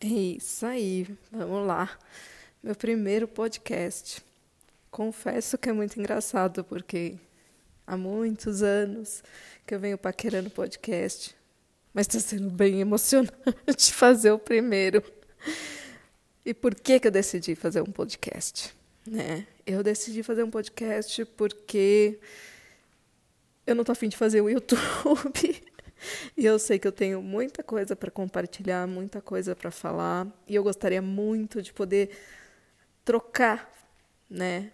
É isso aí, vamos lá. Meu primeiro podcast. Confesso que é muito engraçado, porque há muitos anos que eu venho paquerando podcast, mas está sendo bem emocionante fazer o primeiro. E por que, que eu decidi fazer um podcast? Né? Eu decidi fazer um podcast porque eu não tô afim de fazer o YouTube. E eu sei que eu tenho muita coisa para compartilhar, muita coisa para falar, e eu gostaria muito de poder trocar, né,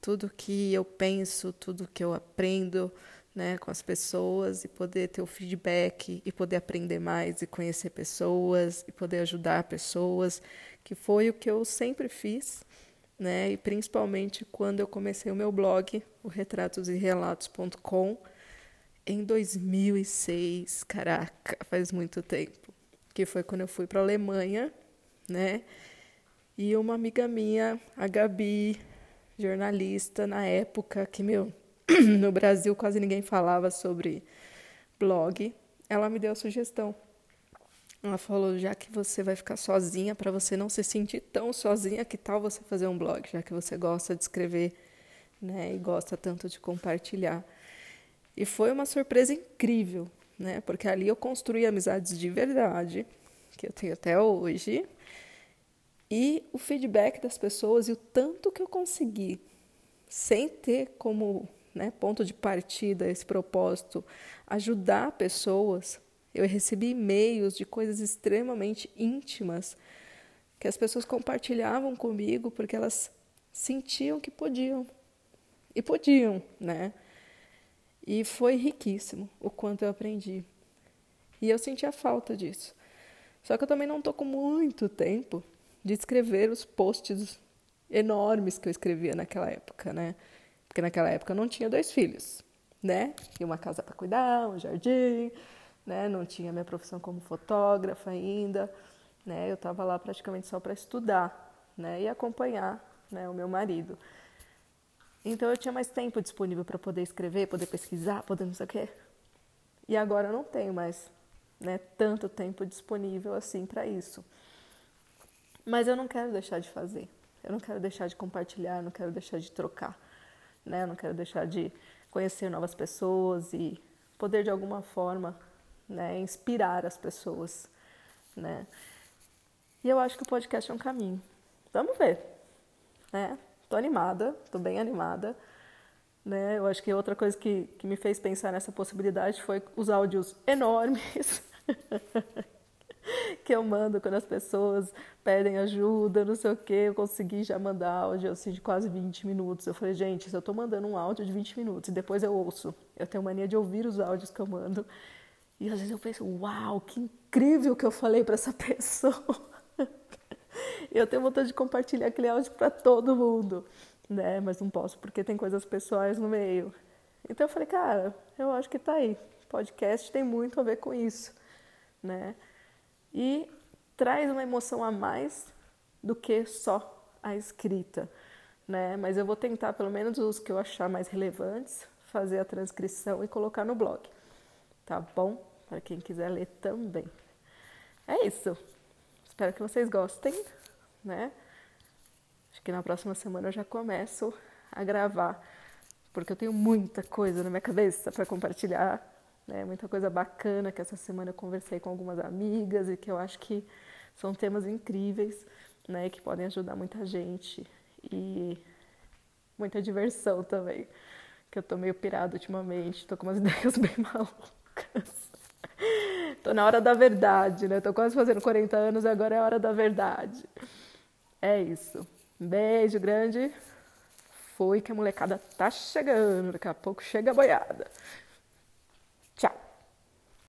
tudo que eu penso, tudo que eu aprendo, né, com as pessoas e poder ter o feedback e poder aprender mais e conhecer pessoas e poder ajudar pessoas, que foi o que eu sempre fiz, né, e principalmente quando eu comecei o meu blog, o retratosirelatos.com em 2006, caraca, faz muito tempo, que foi quando eu fui para a Alemanha, né? E uma amiga minha, a Gabi, jornalista na época, que meu, no Brasil quase ninguém falava sobre blog, ela me deu a sugestão. Ela falou: já que você vai ficar sozinha, para você não se sentir tão sozinha, que tal você fazer um blog, já que você gosta de escrever, né, e gosta tanto de compartilhar. E foi uma surpresa incrível, né? Porque ali eu construí amizades de verdade, que eu tenho até hoje. E o feedback das pessoas e o tanto que eu consegui, sem ter como né, ponto de partida esse propósito, ajudar pessoas. Eu recebi e-mails de coisas extremamente íntimas que as pessoas compartilhavam comigo porque elas sentiam que podiam. E podiam, né? E foi riquíssimo o quanto eu aprendi. E eu senti a falta disso. Só que eu também não estou com muito tempo de escrever os posts enormes que eu escrevia naquela época, né? Porque naquela época eu não tinha dois filhos, né? E uma casa para cuidar, um jardim, né? Não tinha minha profissão como fotógrafa ainda, né? Eu estava lá praticamente só para estudar, né? E acompanhar, né? O meu marido. Então eu tinha mais tempo disponível para poder escrever, poder pesquisar, poder não sei o quê. E agora eu não tenho mais né, tanto tempo disponível assim para isso. Mas eu não quero deixar de fazer. Eu não quero deixar de compartilhar, não quero deixar de trocar. Né? Eu não quero deixar de conhecer novas pessoas e poder de alguma forma né, inspirar as pessoas. Né? E eu acho que o podcast é um caminho. Vamos ver. Né? Tô animada, tô bem animada. Né? Eu acho que outra coisa que, que me fez pensar nessa possibilidade foi os áudios enormes que eu mando quando as pessoas pedem ajuda, não sei o que. Eu consegui já mandar áudio assim, de quase 20 minutos. Eu falei, gente, se eu tô mandando um áudio de 20 minutos e depois eu ouço, eu tenho mania de ouvir os áudios que eu mando. E às vezes eu penso, uau, que incrível que eu falei para essa pessoa. Eu tenho vontade de compartilhar aquele áudio para todo mundo, né? Mas não posso porque tem coisas pessoais no meio. Então eu falei, cara, eu acho que tá aí. Podcast tem muito a ver com isso, né? E traz uma emoção a mais do que só a escrita, né? Mas eu vou tentar, pelo menos os que eu achar mais relevantes, fazer a transcrição e colocar no blog, tá bom? Para quem quiser ler também. É isso. Espero que vocês gostem né? Acho que na próxima semana eu já começo a gravar, porque eu tenho muita coisa na minha cabeça para compartilhar, né? Muita coisa bacana que essa semana eu conversei com algumas amigas e que eu acho que são temas incríveis, né? Que podem ajudar muita gente e muita diversão também. Que eu tô meio pirada ultimamente, tô com umas ideias bem malucas. Tô na hora da verdade, né? Tô quase fazendo 40 anos agora é a hora da verdade. É isso. Beijo grande. Foi que a molecada tá chegando. Daqui a pouco chega a boiada.